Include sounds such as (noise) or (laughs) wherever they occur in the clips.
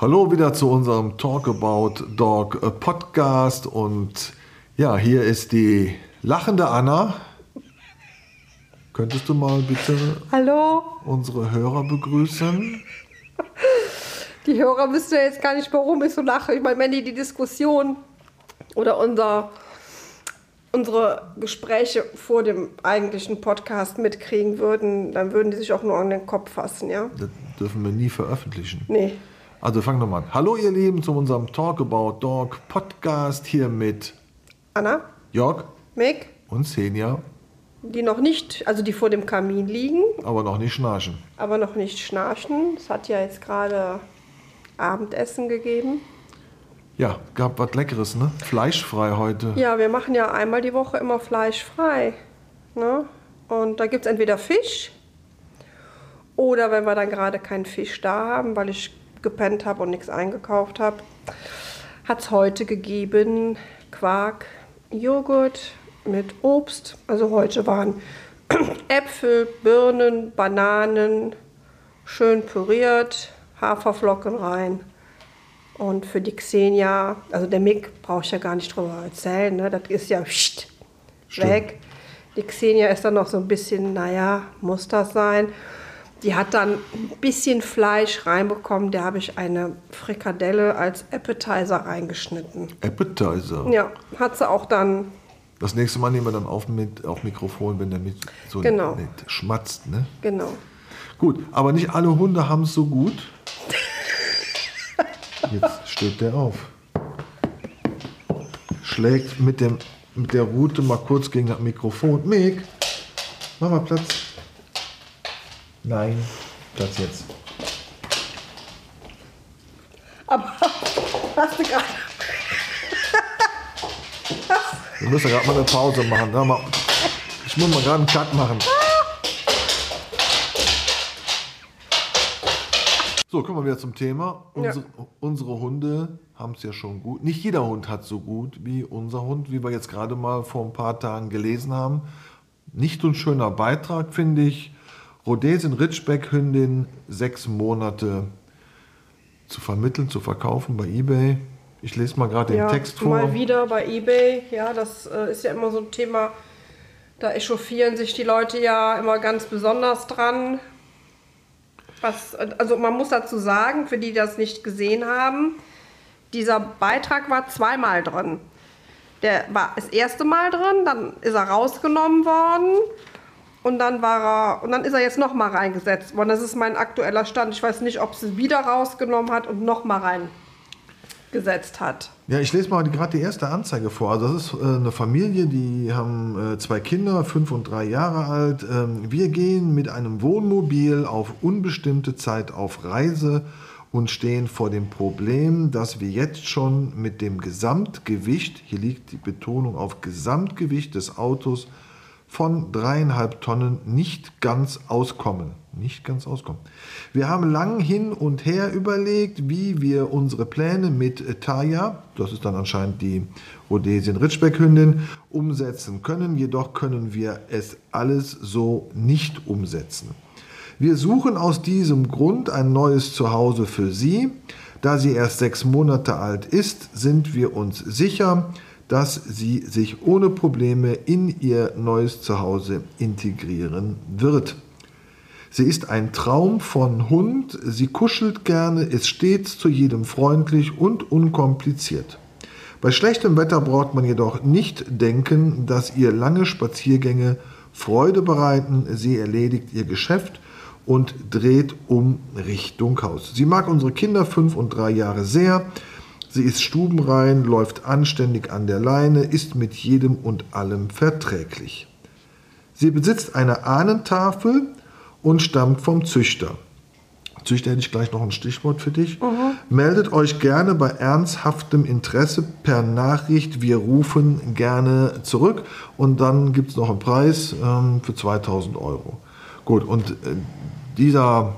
Hallo wieder zu unserem Talk About Dog Podcast und ja, hier ist die lachende Anna. Könntest du mal bitte Hallo? unsere Hörer begrüßen? Die Hörer wissen ja jetzt gar nicht, warum ich so lache. Ich meine, wenn die die Diskussion oder unser, unsere Gespräche vor dem eigentlichen Podcast mitkriegen würden, dann würden die sich auch nur an den Kopf fassen, ja? Das dürfen wir nie veröffentlichen. Nee. Also fangen wir mal an. Hallo ihr Lieben zu unserem Talk About Dog Podcast hier mit Anna, Jörg Mick, und Senja, die noch nicht, also die vor dem Kamin liegen, aber noch nicht schnarchen. aber noch nicht schnarchen. Es hat ja jetzt gerade Abendessen gegeben. Ja, gab was Leckeres, ne? Fleischfrei heute. Ja, wir machen ja einmal die Woche immer fleischfrei. Ne? Und da gibt es entweder Fisch oder wenn wir dann gerade keinen Fisch da haben, weil ich gepennt habe und nichts eingekauft habe, hat es heute gegeben Quark, Joghurt mit Obst. Also heute waren (clears throat) Äpfel, Birnen, Bananen, schön püriert, Haferflocken rein. Und für die Xenia, also der Mick brauche ich ja gar nicht drüber erzählen, ne? das ist ja pst, weg. Die Xenia ist dann noch so ein bisschen, naja, muss das sein. Die hat dann ein bisschen Fleisch reinbekommen, da habe ich eine Frikadelle als Appetizer reingeschnitten. Appetizer. Ja, hat sie auch dann, Das nächste Mal nehmen wir dann auf mit auf Mikrofon, wenn der mit so Genau. schmatzt, ne? genau. Gut, aber nicht alle Hunde haben es so gut. Jetzt steht der auf. Schlägt mit, dem, mit der Rute mal kurz gegen das Mikrofon. Mick, mach mal Platz. Nein, Platz jetzt. Aber hast du gerade, Wir müssen gerade mal eine Pause machen. Ich muss mal gerade einen Cut machen. So, kommen wir wieder zum Thema. Unsere, unsere Hunde haben es ja schon gut. Nicht jeder Hund hat so gut wie unser Hund, wie wir jetzt gerade mal vor ein paar Tagen gelesen haben. Nicht so ein schöner Beitrag, finde ich. Rhodesien Ridgeback-Hündin, sechs Monate zu vermitteln, zu verkaufen bei eBay. Ich lese mal gerade den ja, Text vor. mal wieder bei Ebay, ja, das äh, ist ja immer so ein Thema, da echauffieren sich die Leute ja immer ganz besonders dran. Was, also man muss dazu sagen, für die, die das nicht gesehen haben, dieser Beitrag war zweimal drin. Der war das erste Mal drin, dann ist er rausgenommen worden und dann war er und dann ist er jetzt noch mal reingesetzt worden. Das ist mein aktueller Stand. Ich weiß nicht, ob sie wieder rausgenommen hat und noch mal reingesetzt hat. Ja, ich lese mal gerade die erste Anzeige vor. Also das ist äh, eine Familie, die haben äh, zwei Kinder, fünf und drei Jahre alt. Ähm, wir gehen mit einem Wohnmobil auf unbestimmte Zeit auf Reise und stehen vor dem Problem, dass wir jetzt schon mit dem Gesamtgewicht, hier liegt die Betonung auf Gesamtgewicht des Autos, von dreieinhalb Tonnen nicht ganz auskommen. Nicht ganz auskommen. Wir haben lang hin und her überlegt, wie wir unsere Pläne mit Taya, das ist dann anscheinend die Rhodesien Ridgeback-Hündin, umsetzen können. Jedoch können wir es alles so nicht umsetzen. Wir suchen aus diesem Grund ein neues Zuhause für sie. Da sie erst sechs Monate alt ist, sind wir uns sicher, dass sie sich ohne Probleme in ihr neues Zuhause integrieren wird. Sie ist ein Traum von Hund, sie kuschelt gerne, ist stets zu jedem freundlich und unkompliziert. Bei schlechtem Wetter braucht man jedoch nicht denken, dass ihr lange Spaziergänge Freude bereiten. Sie erledigt ihr Geschäft und dreht um Richtung Haus. Sie mag unsere Kinder fünf und drei Jahre sehr. Sie ist stubenrein, läuft anständig an der Leine, ist mit jedem und allem verträglich. Sie besitzt eine Ahnentafel und stammt vom Züchter. Züchter hätte ich gleich noch ein Stichwort für dich. Meldet euch gerne bei ernsthaftem Interesse per Nachricht. Wir rufen gerne zurück und dann gibt es noch einen Preis ähm, für 2000 Euro. Gut, und äh, dieser,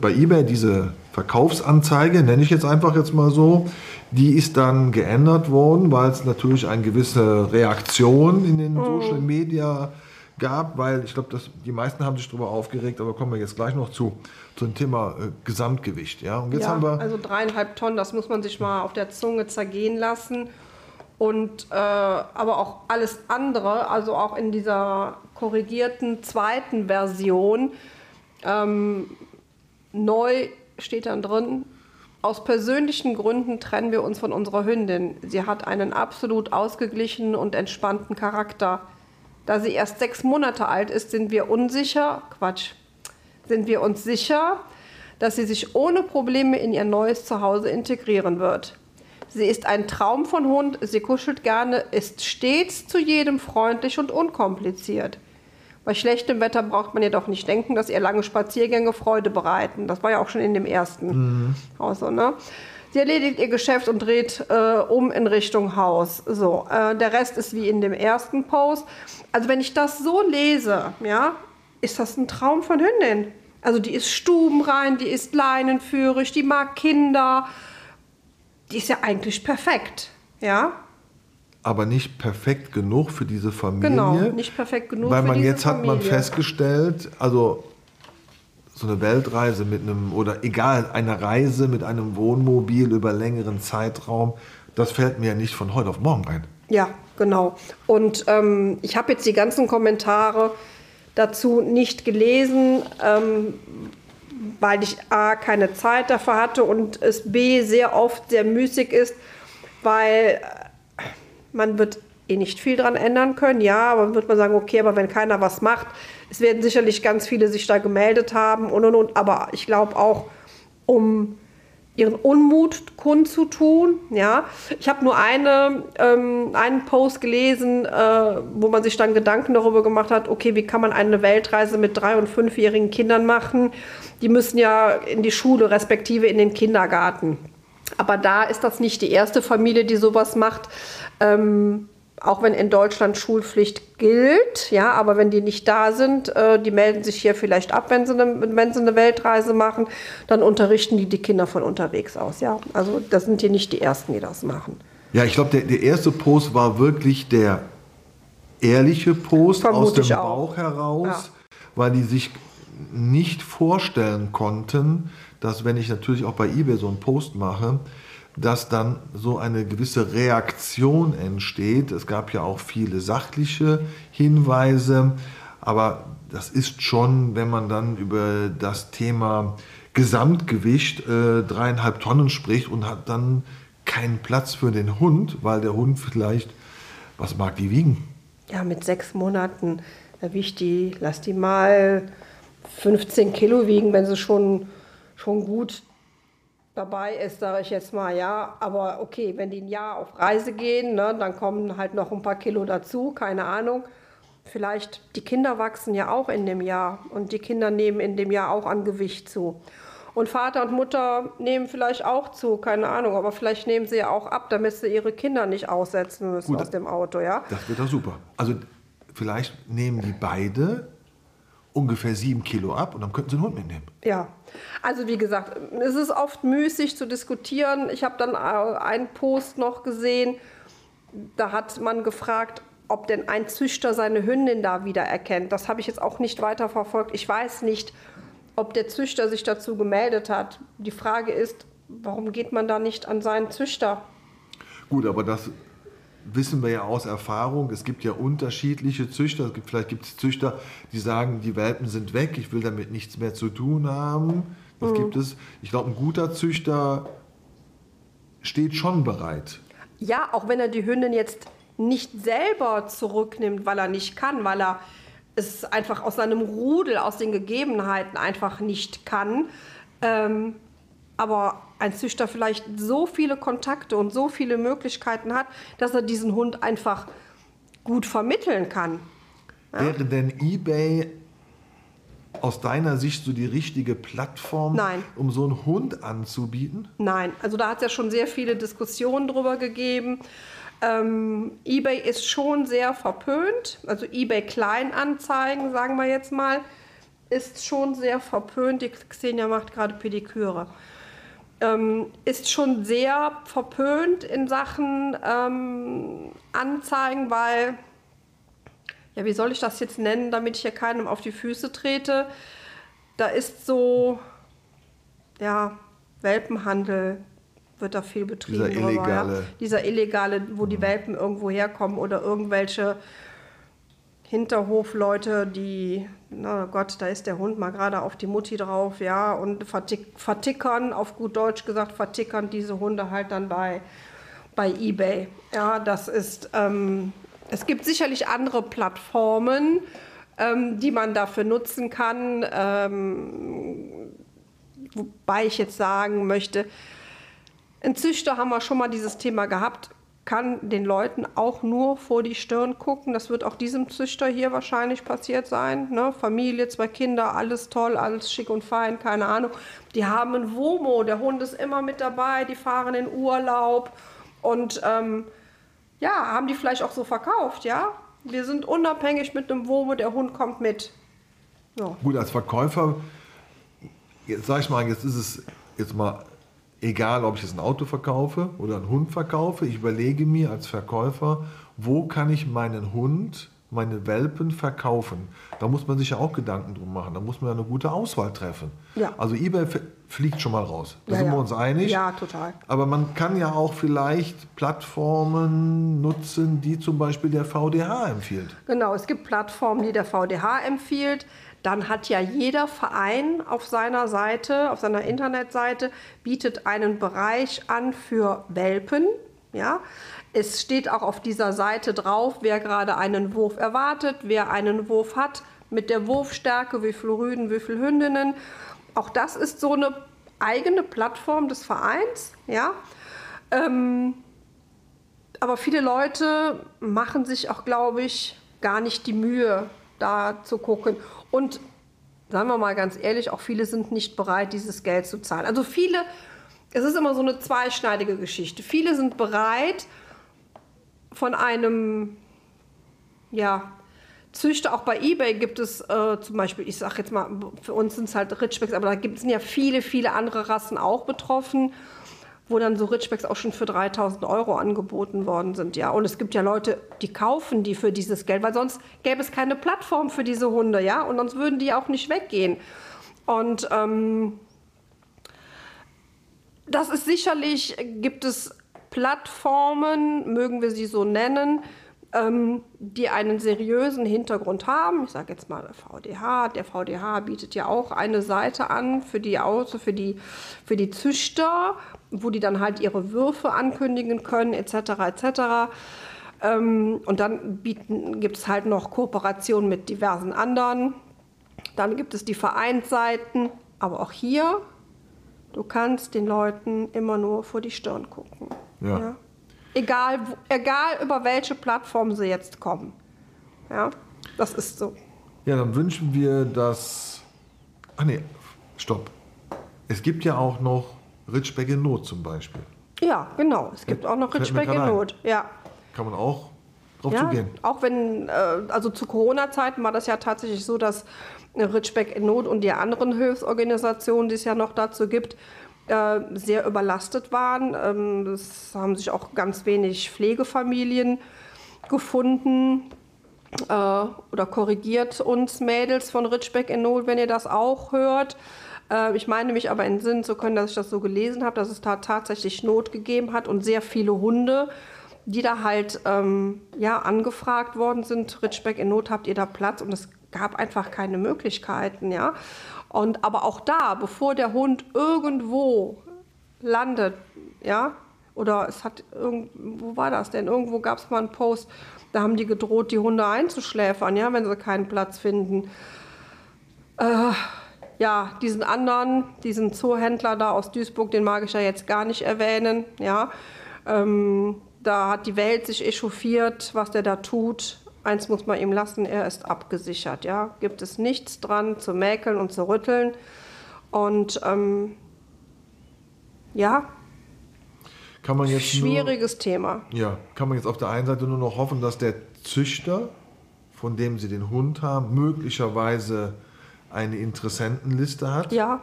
bei eBay, diese Verkaufsanzeige, nenne ich jetzt einfach jetzt mal so, die ist dann geändert worden, weil es natürlich eine gewisse Reaktion in den Social Media gab, weil ich glaube, die meisten haben sich darüber aufgeregt, aber kommen wir jetzt gleich noch zu, zu dem Thema äh, Gesamtgewicht. Ja? Und jetzt ja, haben wir also dreieinhalb Tonnen, das muss man sich mal auf der Zunge zergehen lassen. Und äh, aber auch alles andere, also auch in dieser korrigierten zweiten Version, ähm, neu steht dann drin, aus persönlichen Gründen trennen wir uns von unserer Hündin. Sie hat einen absolut ausgeglichenen und entspannten Charakter. Da sie erst sechs Monate alt ist, sind wir unsicher, Quatsch, sind wir uns sicher, dass sie sich ohne Probleme in ihr neues Zuhause integrieren wird. Sie ist ein Traum von Hund, sie kuschelt gerne, ist stets zu jedem freundlich und unkompliziert. Bei schlechtem Wetter braucht man jedoch nicht denken, dass ihr lange Spaziergänge Freude bereiten. Das war ja auch schon in dem ersten mhm. Haus so, ne? Sie erledigt ihr Geschäft und dreht äh, um in Richtung Haus. So, äh, der Rest ist wie in dem ersten Post. Also wenn ich das so lese, ja, ist das ein Traum von Hündin. Also die ist stubenrein, die ist leinenführig, die mag Kinder. Die ist ja eigentlich perfekt, ja. Aber nicht perfekt genug für diese Familie. Genau, nicht perfekt genug weil man für diese jetzt Familie. hat man festgestellt, also so eine Weltreise mit einem, oder egal, eine Reise mit einem Wohnmobil über längeren Zeitraum, das fällt mir nicht von heute auf morgen ein. Ja, genau. Und ähm, ich habe jetzt die ganzen Kommentare dazu nicht gelesen, ähm, weil ich A, keine Zeit dafür hatte und es B, sehr oft sehr müßig ist, weil man wird eh nicht viel dran ändern können. Ja, aber dann wird man sagen, okay, aber wenn keiner was macht, es werden sicherlich ganz viele sich da gemeldet haben und und und. Aber ich glaube auch, um ihren Unmut kundzutun. Ja, ich habe nur eine, ähm, einen Post gelesen, äh, wo man sich dann Gedanken darüber gemacht hat, okay, wie kann man eine Weltreise mit drei- und fünfjährigen Kindern machen? Die müssen ja in die Schule, respektive in den Kindergarten. Aber da ist das nicht die erste Familie, die sowas macht. Ähm, auch wenn in Deutschland Schulpflicht gilt, ja, aber wenn die nicht da sind, äh, die melden sich hier vielleicht ab, wenn sie, eine, wenn sie eine Weltreise machen, dann unterrichten die die Kinder von unterwegs aus, ja. Also das sind hier nicht die Ersten, die das machen. Ja, ich glaube, der, der erste Post war wirklich der ehrliche Post Vermute aus dem Bauch heraus, ja. weil die sich nicht vorstellen konnten, dass wenn ich natürlich auch bei eBay so einen Post mache, dass dann so eine gewisse Reaktion entsteht. Es gab ja auch viele sachliche Hinweise, aber das ist schon, wenn man dann über das Thema Gesamtgewicht äh, dreieinhalb Tonnen spricht und hat dann keinen Platz für den Hund, weil der Hund vielleicht, was mag die wiegen? Ja, mit sechs Monaten, da wiegt die, lass die mal 15 Kilo wiegen, wenn sie schon, schon gut dabei ist, sage ich jetzt mal, ja. Aber okay, wenn die ein Jahr auf Reise gehen, ne, dann kommen halt noch ein paar Kilo dazu, keine Ahnung. Vielleicht, die Kinder wachsen ja auch in dem Jahr und die Kinder nehmen in dem Jahr auch an Gewicht zu. Und Vater und Mutter nehmen vielleicht auch zu, keine Ahnung, aber vielleicht nehmen sie ja auch ab, damit sie ihre Kinder nicht aussetzen müssen Gut, aus dem Auto, ja. Das wird doch super. Also vielleicht nehmen die beide ungefähr sieben Kilo ab und dann könnten sie einen Hund mitnehmen. Ja, also wie gesagt, es ist oft müßig zu diskutieren. Ich habe dann äh, einen Post noch gesehen, da hat man gefragt, ob denn ein Züchter seine Hündin da wieder erkennt. Das habe ich jetzt auch nicht weiter verfolgt. Ich weiß nicht, ob der Züchter sich dazu gemeldet hat. Die Frage ist, warum geht man da nicht an seinen Züchter? Gut, aber das wissen wir ja aus Erfahrung, es gibt ja unterschiedliche Züchter. Gibt, vielleicht gibt es Züchter, die sagen, die Welpen sind weg, ich will damit nichts mehr zu tun haben. Das mhm. gibt es. Ich glaube, ein guter Züchter steht schon bereit. Ja, auch wenn er die Hündin jetzt nicht selber zurücknimmt, weil er nicht kann, weil er es einfach aus seinem Rudel, aus den Gegebenheiten einfach nicht kann. Ähm, aber ein Züchter vielleicht so viele Kontakte und so viele Möglichkeiten hat, dass er diesen Hund einfach gut vermitteln kann. Ja? Wäre denn eBay aus deiner Sicht so die richtige Plattform, Nein. um so einen Hund anzubieten? Nein, also da hat es ja schon sehr viele Diskussionen drüber gegeben. Ähm, eBay ist schon sehr verpönt, also eBay Kleinanzeigen, sagen wir jetzt mal, ist schon sehr verpönt. Die Xenia macht gerade Pediküre. Ähm, ist schon sehr verpönt in Sachen ähm, Anzeigen, weil, ja, wie soll ich das jetzt nennen, damit ich hier keinem auf die Füße trete? Da ist so, ja, Welpenhandel wird da viel betrieben. Dieser illegale. Drüber, ja? Dieser illegale, wo die Welpen irgendwo herkommen oder irgendwelche Hinterhofleute, die, na Gott, da ist der Hund mal gerade auf die Mutti drauf, ja, und vertick, vertickern, auf gut Deutsch gesagt, vertickern diese Hunde halt dann bei, bei eBay. Ja, das ist, ähm, es gibt sicherlich andere Plattformen, ähm, die man dafür nutzen kann, ähm, wobei ich jetzt sagen möchte, ein Züchter haben wir schon mal dieses Thema gehabt, kann den Leuten auch nur vor die Stirn gucken. Das wird auch diesem Züchter hier wahrscheinlich passiert sein. Ne? Familie, zwei Kinder, alles toll, alles schick und fein, keine Ahnung. Die haben ein Womo, der Hund ist immer mit dabei, die fahren in Urlaub und ähm, ja, haben die vielleicht auch so verkauft, ja. Wir sind unabhängig mit einem Womo, der Hund kommt mit. Ja. Gut, als Verkäufer, jetzt sag ich mal, jetzt ist es jetzt mal egal ob ich jetzt ein Auto verkaufe oder einen Hund verkaufe, ich überlege mir als Verkäufer, wo kann ich meinen Hund, meine Welpen verkaufen. Da muss man sich ja auch Gedanken drum machen. Da muss man ja eine gute Auswahl treffen. Ja. Also eBay fliegt schon mal raus. Da Ja, sind ja. wir uns einig. Ja, total. Aber man kann ja auch vielleicht Plattformen nutzen, die zum Beispiel der VDH empfiehlt. Genau, es gibt Plattformen, die der VDH empfiehlt. Dann hat ja jeder Verein auf seiner Seite, auf seiner Internetseite, bietet einen Bereich an für Welpen. Ja, es steht auch auf dieser Seite drauf, wer gerade einen Wurf erwartet, wer einen Wurf hat, mit der Wurfstärke, wie viele Rüden, wie viele Hündinnen. Auch das ist so eine eigene Plattform des Vereins. Ja, ähm, aber viele Leute machen sich auch, glaube ich, gar nicht die Mühe, da zu gucken. Und sagen wir mal ganz ehrlich, auch viele sind nicht bereit, dieses Geld zu zahlen. Also viele, es ist immer so eine zweischneidige Geschichte. Viele sind bereit, von einem, ja, Züchter, auch bei eBay gibt es äh, zum Beispiel, ich sage jetzt mal, für uns sind es halt Ritschbecks, aber da gibt es ja viele, viele andere Rassen auch betroffen, wo dann so Ritschbecks auch schon für 3000 Euro angeboten worden sind. Ja, und es gibt ja Leute, die kaufen die für dieses Geld, weil sonst gäbe es keine Plattform für diese Hunde, ja, und sonst würden die auch nicht weggehen. Und ähm, das ist sicherlich, gibt es Plattformen, mögen wir sie so nennen, ähm, die einen seriösen Hintergrund haben. Ich sage jetzt mal VDH. Der VDH bietet ja auch eine Seite an für die Auto, für die, für die Züchter, wo die dann halt ihre Würfe ankündigen können, etc. etc. Ähm, und dann gibt es halt noch Kooperationen mit diversen anderen. Dann gibt es die Vereinsseiten, aber auch hier, du kannst den Leuten immer nur vor die Stirn gucken. Ja. Egal, wo- egal über welche Plattform sie jetzt kommen. Ja, das ist so. Ja, dann wünschen wir, dass. Ach nee, stopp. Es gibt ja auch noch Ritschbeck in Not zum Beispiel. Ja, genau. Es gibt auch noch Fällt Ritschbeck in. Not. Ja. Kann man auch drauf Ja, zugehen. auch wenn, äh, also zu Corona-Zeiten war das ja tatsächlich so, dass Ritschbeck in Not und die anderen Hilfsorganisationen, die es ja noch dazu gibt, äh, sehr überlastet waren. Ähm, es haben sich auch ganz wenig Pflegefamilien gefunden. Äh, oder korrigiert uns Mädels von Ritschbeck in Not, wenn ihr das auch hört. Äh, ich meine mich aber in Sinn zu können, dass ich das so gelesen habe, dass es da tatsächlich Not gegeben hat und sehr viele Hunde, die da halt ähm, ja, angefragt worden sind. Ritschbeck in Not, habt ihr da Platz? Und es gab einfach keine Möglichkeiten, ja. Und aber auch da, bevor der Hund irgendwo landet, ja, oder es hat irgend, wo war das denn? Irgendwo gab es mal einen Post, da haben die gedroht, die Hunde einzuschläfern, ja, wenn sie keinen Platz finden. Äh, ja, diesen anderen, diesen Zoohändler da aus Duisburg, den mag ich ja jetzt gar nicht erwähnen, ja. Ähm, da hat die Welt sich echauffiert, was der da tut. Eins muss man ihm lassen, er ist abgesichert, ja. Gibt es nichts dran zu mäkeln und zu rütteln. Und ähm, ja, Kann man jetzt schwieriges Thema. Nur, ja, kann man jetzt auf der einen Seite nur noch hoffen, dass der Züchter, von dem sie den Hund haben, möglicherweise eine Interessentenliste hat. Ja,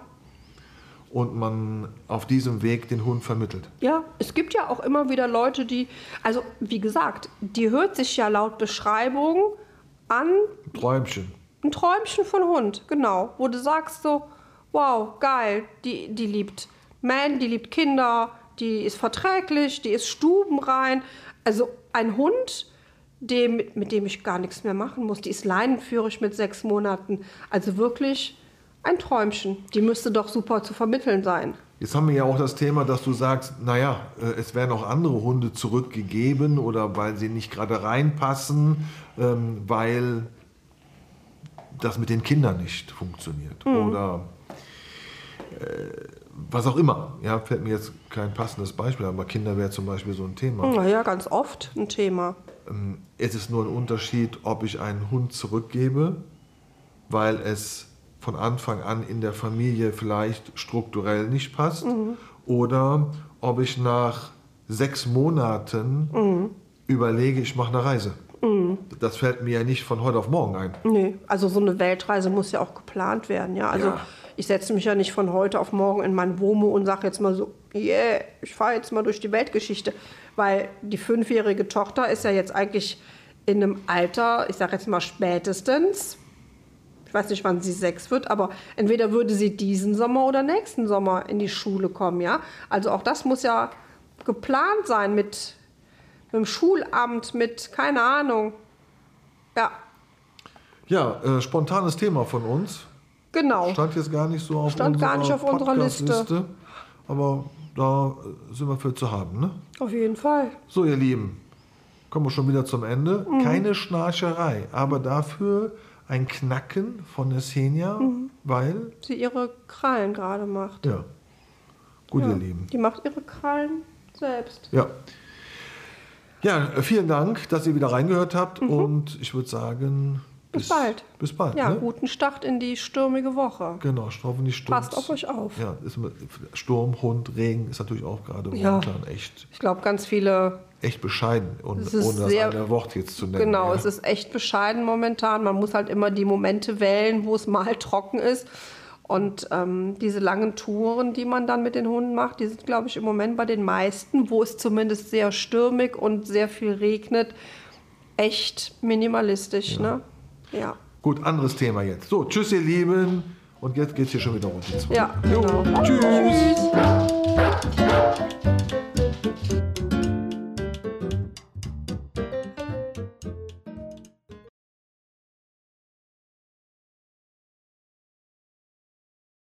und man auf diesem Weg den Hund vermittelt. Ja, es gibt ja auch immer wieder Leute, die, also wie gesagt, die hört sich ja laut Beschreibung an Träumchen. ein Träumchen von Hund, genau, wo du sagst so, wow, geil, die, die liebt Man, die liebt Kinder, die ist verträglich, die ist stubenrein. Also ein Hund, dem, mit dem ich gar nichts mehr machen muss, die ist leinenführig mit sechs Monaten. Also wirklich ein Träumchen. Die müsste doch super zu vermitteln sein. Jetzt haben wir ja auch das Thema, dass du sagst, naja, äh, es werden auch andere Hunde zurückgegeben oder weil sie nicht gerade reinpassen, ähm, weil das mit den Kindern nicht funktioniert. Oder äh, was auch immer. Ja, fällt mir jetzt kein passendes Beispiel, aber Kinder wäre zum Beispiel so ein Thema. Naja, ganz oft ein Thema. Ähm, Es ist nur ein Unterschied, ob ich einen Hund zurückgebe, weil es von Anfang an in der Familie vielleicht strukturell nicht passt, oder ob ich nach sechs Monaten überlege, ich mache eine Reise. Das fällt mir ja nicht von heute auf morgen ein. Nee, also so eine Weltreise muss ja auch geplant werden, ja. Also Ja. ich setze mich ja nicht von heute auf morgen in mein Womo und sage jetzt mal so, yeah, ich fahre jetzt mal durch die Weltgeschichte. Weil die fünfjährige Tochter ist ja jetzt eigentlich in einem Alter, ich sage jetzt mal spätestens, ich weiß nicht, wann sie sechs wird, aber entweder würde sie diesen Sommer oder nächsten Sommer in die Schule kommen, ja. Also auch das muss ja geplant sein mit, mit dem Schulamt, mit, keine Ahnung. Ja, Ja, äh, spontanes Thema von uns. genau. Stand jetzt gar nicht so auf Stand unserer gar nicht auf unserer Liste. Aber da äh, sind wir für zu haben. Ne? Auf jeden Fall. So, ihr Lieben, kommen wir schon wieder zum Ende. Mhm. Keine Schnarcherei, aber dafür ein Knacken von der Mhm. weil, Sie ihre Krallen gerade macht. ja, gut, Ja, ihr Lieben. Die macht ihre Krallen selbst. Ja. Ja, vielen Dank, dass ihr wieder reingehört habt und ich würde sagen, Mhm. Bis bald. Bis bald. Ja, ne? guten Start in die stürmige Woche. Genau, hoffentlich Sturm. Passt auf euch auf. Ja, ist, mit- Sturm, Hund, Regen ist natürlich auch gerade Ja. momentan echt, Ich glaube, ganz viele, echt bescheiden, und, Es ohne das sehr- eine Wort jetzt zu nennen. genau, ja. es ist echt bescheiden momentan. Man muss halt immer die Momente wählen, wo es mal (laughs) trocken ist. Und ähm, diese langen Touren, die man dann mit den Hunden macht, die sind, glaube ich, im Moment bei den meisten, wo es zumindest sehr stürmig und sehr viel regnet, echt minimalistisch. Ne? Ja. Gut, anderes Thema jetzt. So, tschüss, ihr Lieben. Und jetzt geht's hier schon wieder runter. Ja, genau. tschüss. Tschüss.